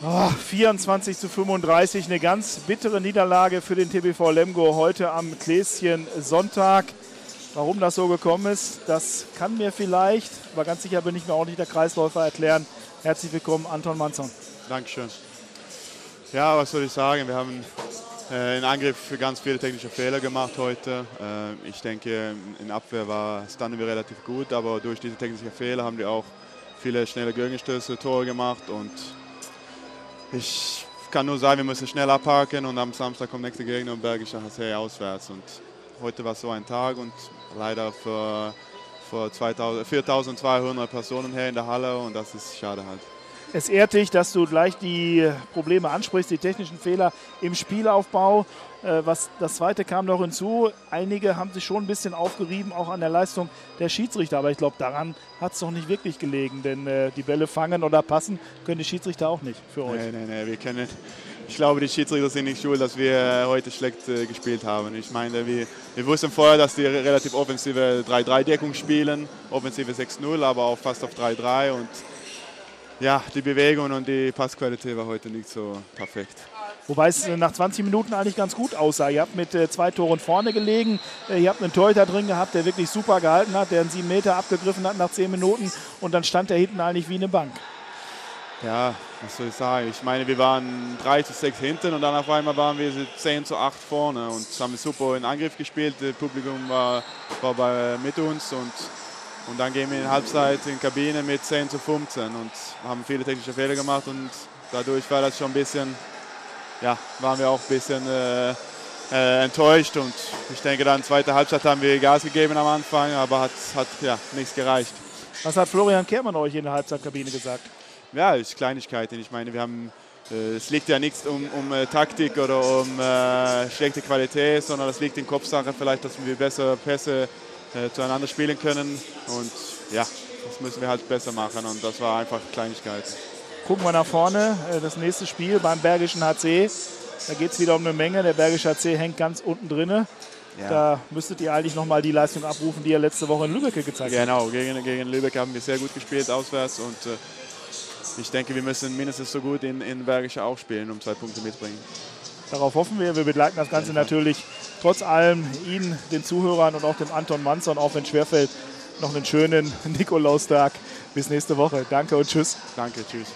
Oh, 24 zu 35, eine ganz bittere Niederlage für den TBV Lemgo heute am Kläschen Sonntag. Warum das so gekommen ist, das kann mir vielleicht, aber ganz sicher bin ich mir auch nicht der Kreisläufer erklären. Herzlich willkommen, Anton Manzon. Dankeschön. Ja, was soll ich sagen? Wir haben äh, in Angriff ganz viele technische Fehler gemacht heute. Äh, ich denke, in Abwehr war, standen wir relativ gut, aber durch diese technischen Fehler haben wir auch viele schnelle Gegenstöße, Tore gemacht und ich kann nur sagen, wir müssen schnell abhaken und am Samstag kommt nächste Gegner und Bergischer HC auswärts. Und heute war so ein Tag und leider für, für 4200 Personen hier in der Halle und das ist schade halt. Es ehrt dich, dass du gleich die Probleme ansprichst, die technischen Fehler im Spielaufbau. Äh, was das zweite kam noch hinzu. Einige haben sich schon ein bisschen aufgerieben, auch an der Leistung der Schiedsrichter. Aber ich glaube, daran hat es doch nicht wirklich gelegen. Denn äh, die Bälle fangen oder passen können die Schiedsrichter auch nicht für euch. Nein, nein, nein. Wir können, ich glaube, die Schiedsrichter sind nicht schuld, dass wir heute schlecht äh, gespielt haben. Ich meine, wir, wir wussten vorher, dass die relativ offensive 3-3-Deckung spielen, offensive 6-0, aber auch fast auf 3-3. Und ja, die Bewegung und die Passqualität war heute nicht so perfekt. Wobei es nach 20 Minuten eigentlich ganz gut aussah. Ihr habt mit äh, zwei Toren vorne gelegen. Äh, ihr habt einen Torhüter drin gehabt, der wirklich super gehalten hat, der einen 7 Meter abgegriffen hat nach 10 Minuten. Und dann stand er hinten eigentlich wie eine Bank. Ja, was soll ich sagen? Ich meine, wir waren 3 zu 6 hinten und dann auf einmal waren wir 10 zu 8 vorne und haben super in Angriff gespielt. Das Publikum war, war bei, mit uns und und dann gehen wir in Halbzeit in die Kabine mit 10 zu 15 und haben viele technische Fehler gemacht und dadurch war das schon ein bisschen, ja, waren wir auch ein bisschen äh, äh, enttäuscht und ich denke dann zweite Halbzeit haben wir Gas gegeben am Anfang, aber hat, hat ja, nichts gereicht. Was hat Florian Kehrmann euch in der Halbzeitkabine gesagt? Ja, es ist Kleinigkeiten. Ich meine, wir haben äh, es liegt ja nichts um, um äh, Taktik oder um äh, schlechte Qualität, sondern es liegt in Kopfsache vielleicht, dass wir besser Pässe äh, zueinander spielen können. Und ja, das müssen wir halt besser machen und das war einfach Kleinigkeit. Gucken wir nach vorne, äh, das nächste Spiel beim Bergischen HC. Da geht es wieder um eine Menge. Der Bergische HC hängt ganz unten drin. Ja. Da müsstet ihr eigentlich nochmal die Leistung abrufen, die ihr letzte Woche in Lübeck gezeigt habt. Genau, gegen, gegen Lübeck haben wir sehr gut gespielt auswärts und äh, ich denke, wir müssen mindestens so gut in, in Bergische auch spielen, um zwei Punkte mitzubringen. Darauf hoffen wir. Wir begleiten das Ganze natürlich trotz allem Ihnen, den Zuhörern und auch dem Anton Manson, auch wenn schwerfällt, noch einen schönen Nikolaustag. Bis nächste Woche. Danke und tschüss. Danke, tschüss.